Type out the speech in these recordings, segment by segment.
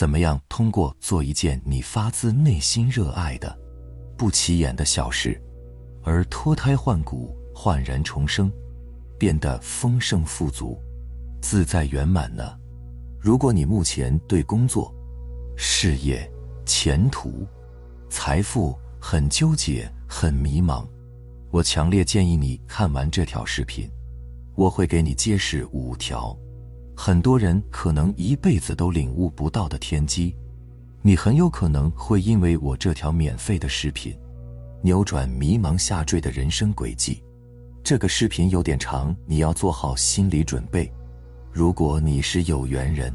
怎么样通过做一件你发自内心热爱的、不起眼的小事，而脱胎换骨、焕然重生，变得丰盛富足、自在圆满呢？如果你目前对工作、事业、前途、财富很纠结、很迷茫，我强烈建议你看完这条视频，我会给你揭示五条。很多人可能一辈子都领悟不到的天机，你很有可能会因为我这条免费的视频，扭转迷茫下坠的人生轨迹。这个视频有点长，你要做好心理准备。如果你是有缘人，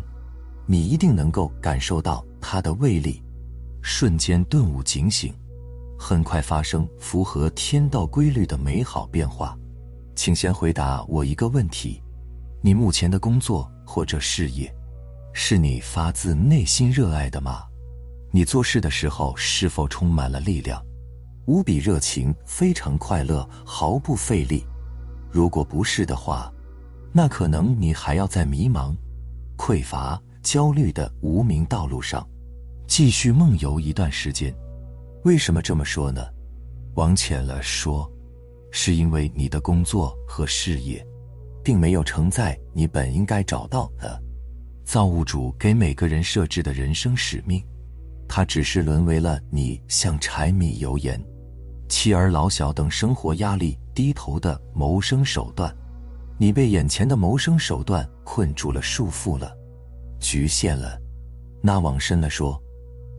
你一定能够感受到它的威力，瞬间顿悟警醒，很快发生符合天道规律的美好变化。请先回答我一个问题：你目前的工作？或者事业，是你发自内心热爱的吗？你做事的时候是否充满了力量，无比热情，非常快乐，毫不费力？如果不是的话，那可能你还要在迷茫、匮乏、焦虑的无名道路上继续梦游一段时间。为什么这么说呢？往浅了说，是因为你的工作和事业。并没有承载你本应该找到的，造物主给每个人设置的人生使命，它只是沦为了你像柴米油盐、妻儿老小等生活压力低头的谋生手段。你被眼前的谋生手段困住了、束缚了、局限了。那往深了说，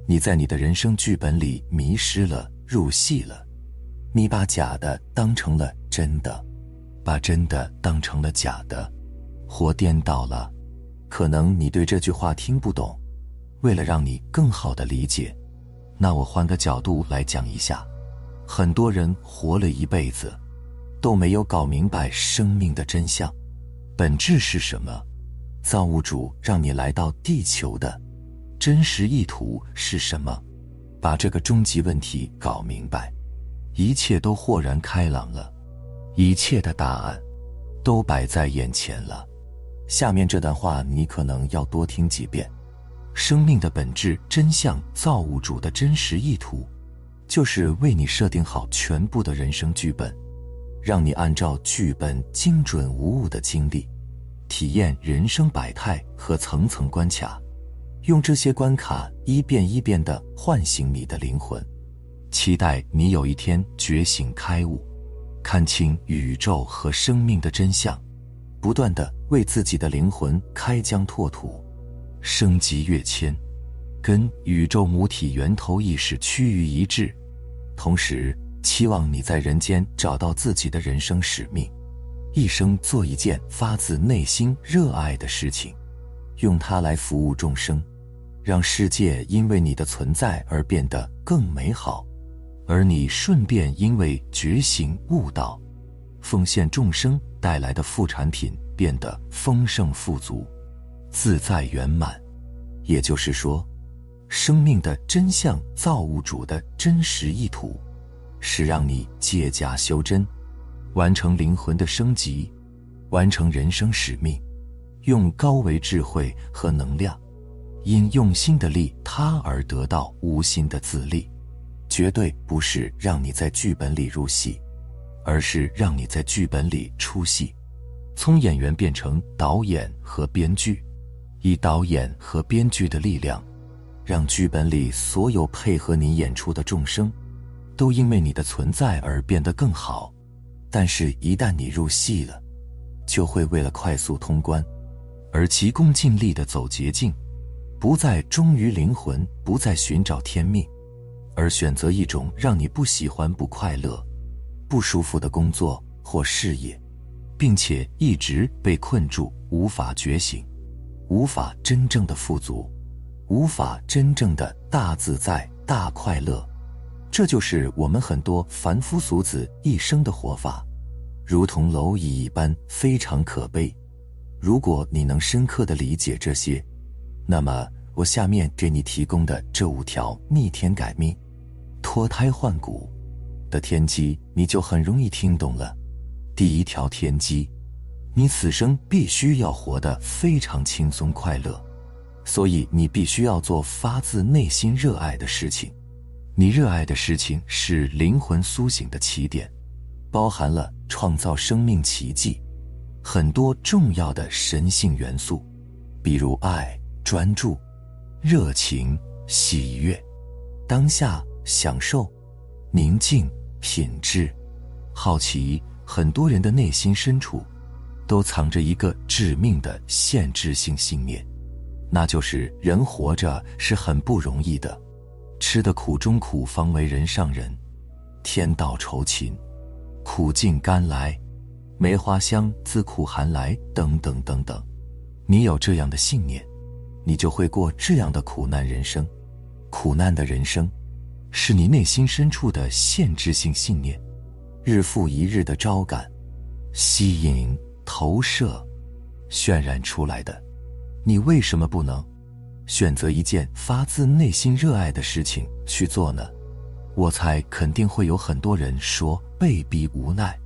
你在你的人生剧本里迷失了、入戏了。你把假的当成了真的。把真的当成了假的，活颠倒了。可能你对这句话听不懂，为了让你更好的理解，那我换个角度来讲一下。很多人活了一辈子，都没有搞明白生命的真相，本质是什么？造物主让你来到地球的真实意图是什么？把这个终极问题搞明白，一切都豁然开朗了。一切的答案都摆在眼前了。下面这段话你可能要多听几遍。生命的本质真相，造物主的真实意图，就是为你设定好全部的人生剧本，让你按照剧本精准无误的经历，体验人生百态和层层关卡，用这些关卡一遍一遍地唤醒你的灵魂，期待你有一天觉醒开悟。看清宇宙和生命的真相，不断的为自己的灵魂开疆拓土，升级跃迁，跟宇宙母体源头意识趋于一致。同时，期望你在人间找到自己的人生使命，一生做一件发自内心热爱的事情，用它来服务众生，让世界因为你的存在而变得更美好。而你顺便因为觉醒悟道，奉献众生带来的副产品变得丰盛富足、自在圆满。也就是说，生命的真相、造物主的真实意图，是让你借假修真，完成灵魂的升级，完成人生使命，用高维智慧和能量，因用心的利他而得到无心的自利。绝对不是让你在剧本里入戏，而是让你在剧本里出戏，从演员变成导演和编剧，以导演和编剧的力量，让剧本里所有配合你演出的众生，都因为你的存在而变得更好。但是，一旦你入戏了，就会为了快速通关，而急功近利的走捷径，不再忠于灵魂，不再寻找天命。而选择一种让你不喜欢、不快乐、不舒服的工作或事业，并且一直被困住，无法觉醒，无法真正的富足，无法真正的大自在、大快乐，这就是我们很多凡夫俗子一生的活法，如同蝼蚁一般，非常可悲。如果你能深刻的理解这些，那么我下面给你提供的这五条逆天改命。脱胎换骨的天机，你就很容易听懂了。第一条天机，你此生必须要活得非常轻松快乐，所以你必须要做发自内心热爱的事情。你热爱的事情是灵魂苏醒的起点，包含了创造生命奇迹很多重要的神性元素，比如爱、专注、热情、喜悦、当下、享受、宁静、品质、好奇。很多人的内心深处，都藏着一个致命的限制性信念，那就是人活着是很不容易的。吃的苦中苦，方为人上人；天道酬勤，苦尽甘来；梅花香自苦寒来，等等等等。你有这样的信念，你就会过这样的苦难人生。苦难的人生，是你内心深处的限制性信念，日复一日的招感、吸引、投射、渲染出来的。你为什么不能？选择一件发自内心热爱的事情去做呢？我猜肯定会有很多人说被逼无奈，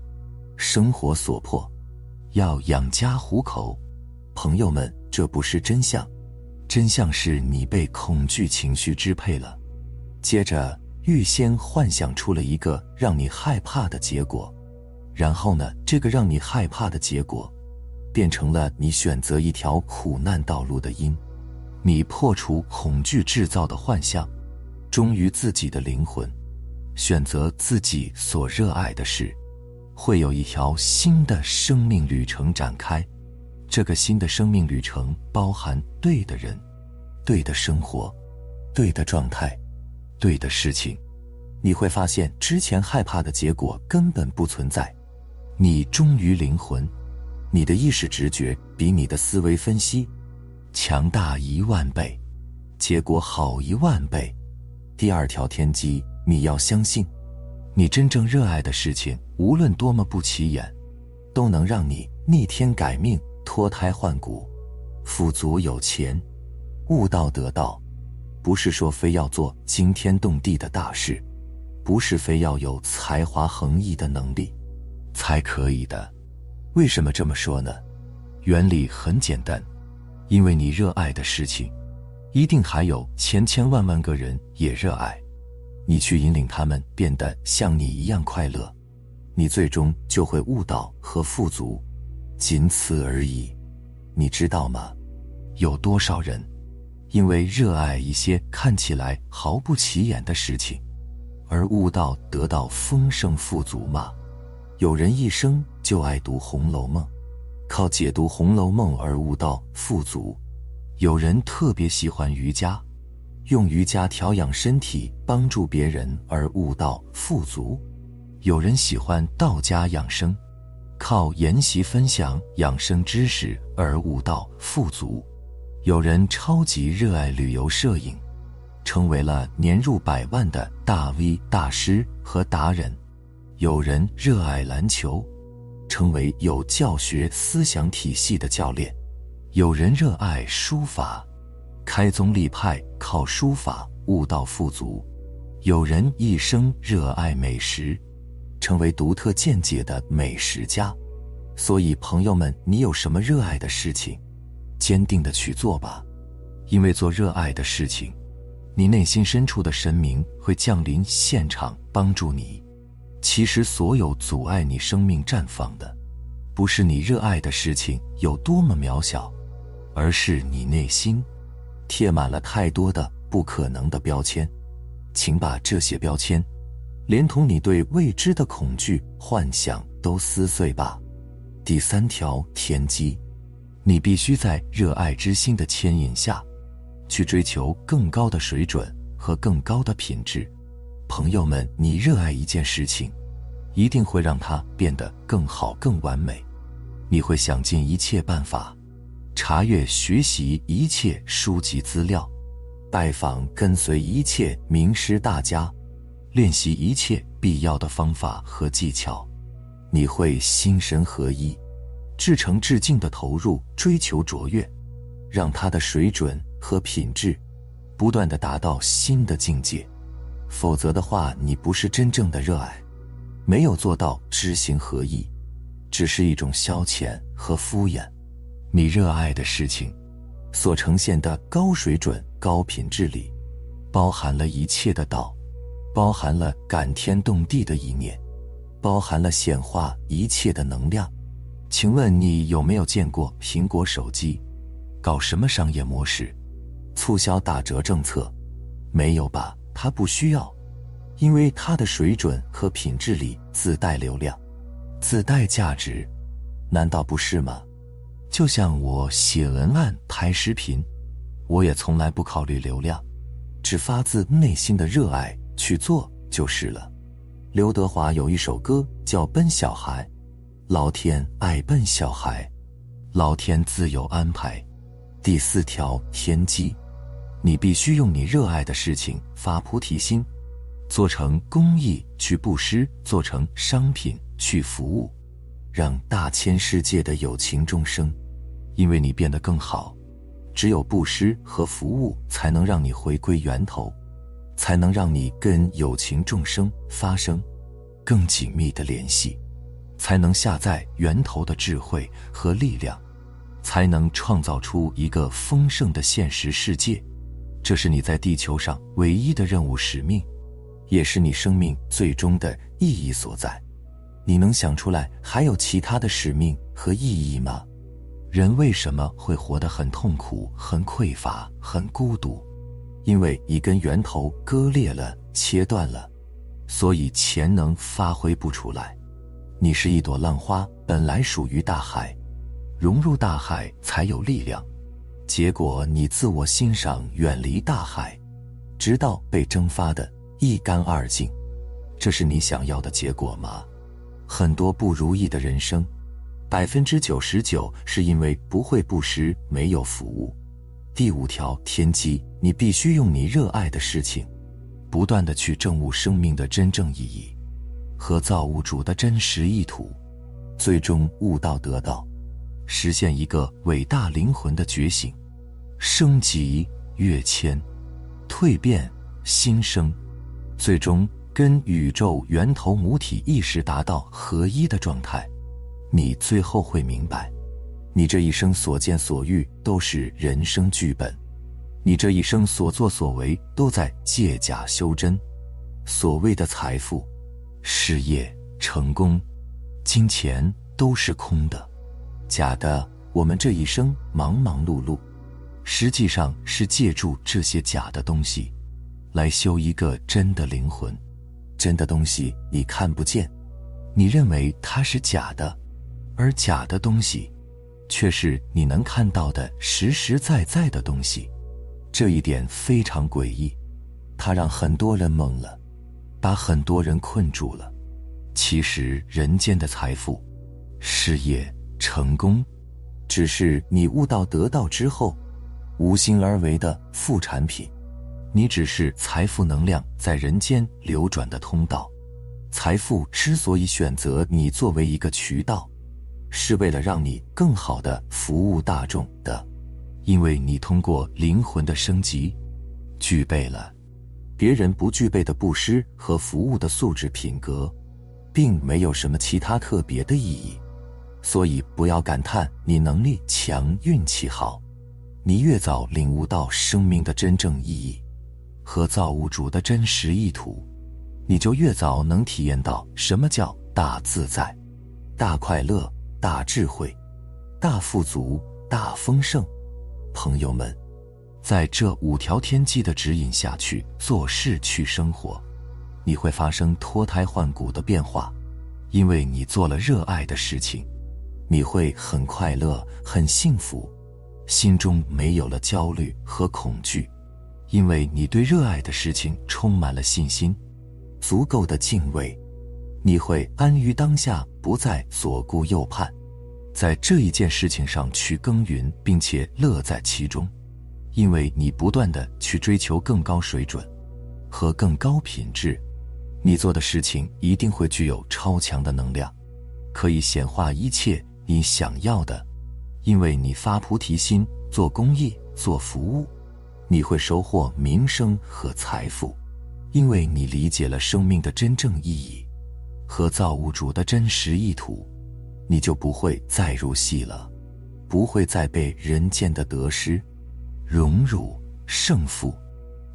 生活所迫，要养家糊口。朋友们，这不是真相，真相是你被恐惧情绪支配了，接着预先幻想出了一个让你害怕的结果，然后呢，这个让你害怕的结果，变成了你选择一条苦难道路的因。你破除恐惧制造的幻象，忠于自己的灵魂，选择自己所热爱的事，会有一条新的生命旅程展开。这个新的生命旅程包含对的人、对的生活、对的状态、对的事情。你会发现，之前害怕的结果根本不存在。你忠于灵魂，你的意识直觉比你的思维分析。强大一万倍，结果好一万倍。第二条天机，你要相信，你真正热爱的事情，无论多么不起眼，都能让你逆天改命、脱胎换骨、富足有钱、悟道得道。不是说非要做惊天动地的大事，不是非要有才华横溢的能力才可以的。为什么这么说呢？原理很简单。因为你热爱的事情，一定还有千千万万个人也热爱，你去引领他们变得像你一样快乐，你最终就会悟道和富足，仅此而已。你知道吗？有多少人因为热爱一些看起来毫不起眼的事情，而悟道得到丰盛富足吗？有人一生就爱读《红楼梦》。靠解读《红楼梦》而悟道富足，有人特别喜欢瑜伽，用瑜伽调养身体，帮助别人而悟道富足；有人喜欢道家养生，靠研习分享养生知识而悟道富足；有人超级热爱旅游摄影，成为了年入百万的大 V 大师和达人；有人热爱篮球。成为有教学思想体系的教练，有人热爱书法，开宗立派靠书法悟道富足；有人一生热爱美食，成为独特见解的美食家。所以，朋友们，你有什么热爱的事情，坚定的去做吧，因为做热爱的事情，你内心深处的神明会降临现场帮助你。其实，所有阻碍你生命绽放的，不是你热爱的事情有多么渺小，而是你内心贴满了太多的不可能的标签。请把这些标签，连同你对未知的恐惧、幻想都撕碎吧。第三条天机，你必须在热爱之心的牵引下，去追求更高的水准和更高的品质。朋友们，你热爱一件事情，一定会让它变得更好、更完美。你会想尽一切办法，查阅、学习一切书籍资料，拜访、跟随一切名师大家，练习一切必要的方法和技巧。你会心神合一，至诚至敬的投入，追求卓越，让他的水准和品质不断的达到新的境界。否则的话，你不是真正的热爱，没有做到知行合一，只是一种消遣和敷衍。你热爱的事情，所呈现的高水准、高品质里，包含了一切的道，包含了感天动地的一念，包含了显化一切的能量。请问你有没有见过苹果手机搞什么商业模式、促销打折政策？没有吧？它不需要，因为它的水准和品质里自带流量，自带价值，难道不是吗？就像我写文案、拍视频，我也从来不考虑流量，只发自内心的热爱去做就是了。刘德华有一首歌叫《笨小孩》，老天爱笨小孩，老天自有安排。第四条天机，你必须用你热爱的事情发菩提心，做成公益去布施，做成商品去服务。让大千世界的有情众生，因为你变得更好，只有布施和服务才能让你回归源头，才能让你跟有情众生发生更紧密的联系，才能下载源头的智慧和力量，才能创造出一个丰盛的现实世界。这是你在地球上唯一的任务使命，也是你生命最终的意义所在。你能想出来还有其他的使命和意义吗？人为什么会活得很痛苦、很匮乏、很孤独？因为一根源头割裂了、切断了，所以潜能发挥不出来。你是一朵浪花，本来属于大海，融入大海才有力量。结果你自我欣赏，远离大海，直到被蒸发的一干二净。这是你想要的结果吗？很多不如意的人生，百分之九十九是因为不会布施，没有服务。第五条天机，你必须用你热爱的事情，不断的去证悟生命的真正意义和造物主的真实意图，最终悟道得道，实现一个伟大灵魂的觉醒、升级、跃迁、蜕变、新生，最终。跟宇宙源头母体意识达到合一的状态，你最后会明白，你这一生所见所遇都是人生剧本，你这一生所作所为都在借假修真。所谓的财富、事业、成功、金钱都是空的、假的。我们这一生忙忙碌碌，实际上是借助这些假的东西，来修一个真的灵魂。真的东西你看不见，你认为它是假的，而假的东西，却是你能看到的实实在在的东西。这一点非常诡异，它让很多人懵了，把很多人困住了。其实人间的财富、事业、成功，只是你悟道得道之后，无心而为的副产品。你只是财富能量在人间流转的通道，财富之所以选择你作为一个渠道，是为了让你更好的服务大众的，因为你通过灵魂的升级，具备了别人不具备的布施和服务的素质品格，并没有什么其他特别的意义，所以不要感叹你能力强、运气好，你越早领悟到生命的真正意义。和造物主的真实意图，你就越早能体验到什么叫大自在、大快乐、大智慧、大富足、大丰盛。朋友们，在这五条天机的指引下去做事去生活，你会发生脱胎换骨的变化，因为你做了热爱的事情，你会很快乐、很幸福，心中没有了焦虑和恐惧。因为你对热爱的事情充满了信心，足够的敬畏，你会安于当下，不再左顾右盼，在这一件事情上去耕耘，并且乐在其中。因为你不断的去追求更高水准和更高品质，你做的事情一定会具有超强的能量，可以显化一切你想要的。因为你发菩提心，做公益，做服务。你会收获名声和财富，因为你理解了生命的真正意义和造物主的真实意图，你就不会再入戏了，不会再被人间的得失荣辱、胜负、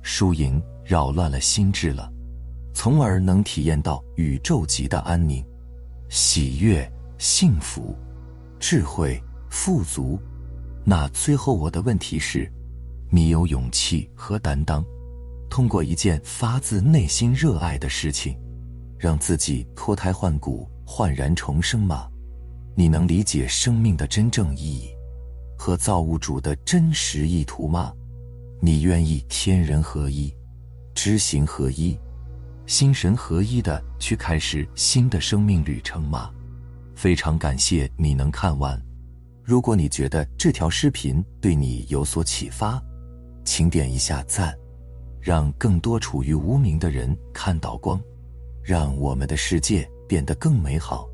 输赢扰乱了心智了，从而能体验到宇宙级的安宁、喜悦、幸福、智慧、富足。那最后我的问题是：你有勇气和担当，通过一件发自内心热爱的事情，让自己脱胎换骨、焕然重生吗？你能理解生命的真正意义？和造物主的真实意图吗？你愿意天人合一、知行合一、心神合一的去开始新的生命旅程吗？非常感谢你能看完。如果你觉得这条视频对你有所启发，请点一下赞，让更多处于无名的人看到光，让我们的世界变得更美好。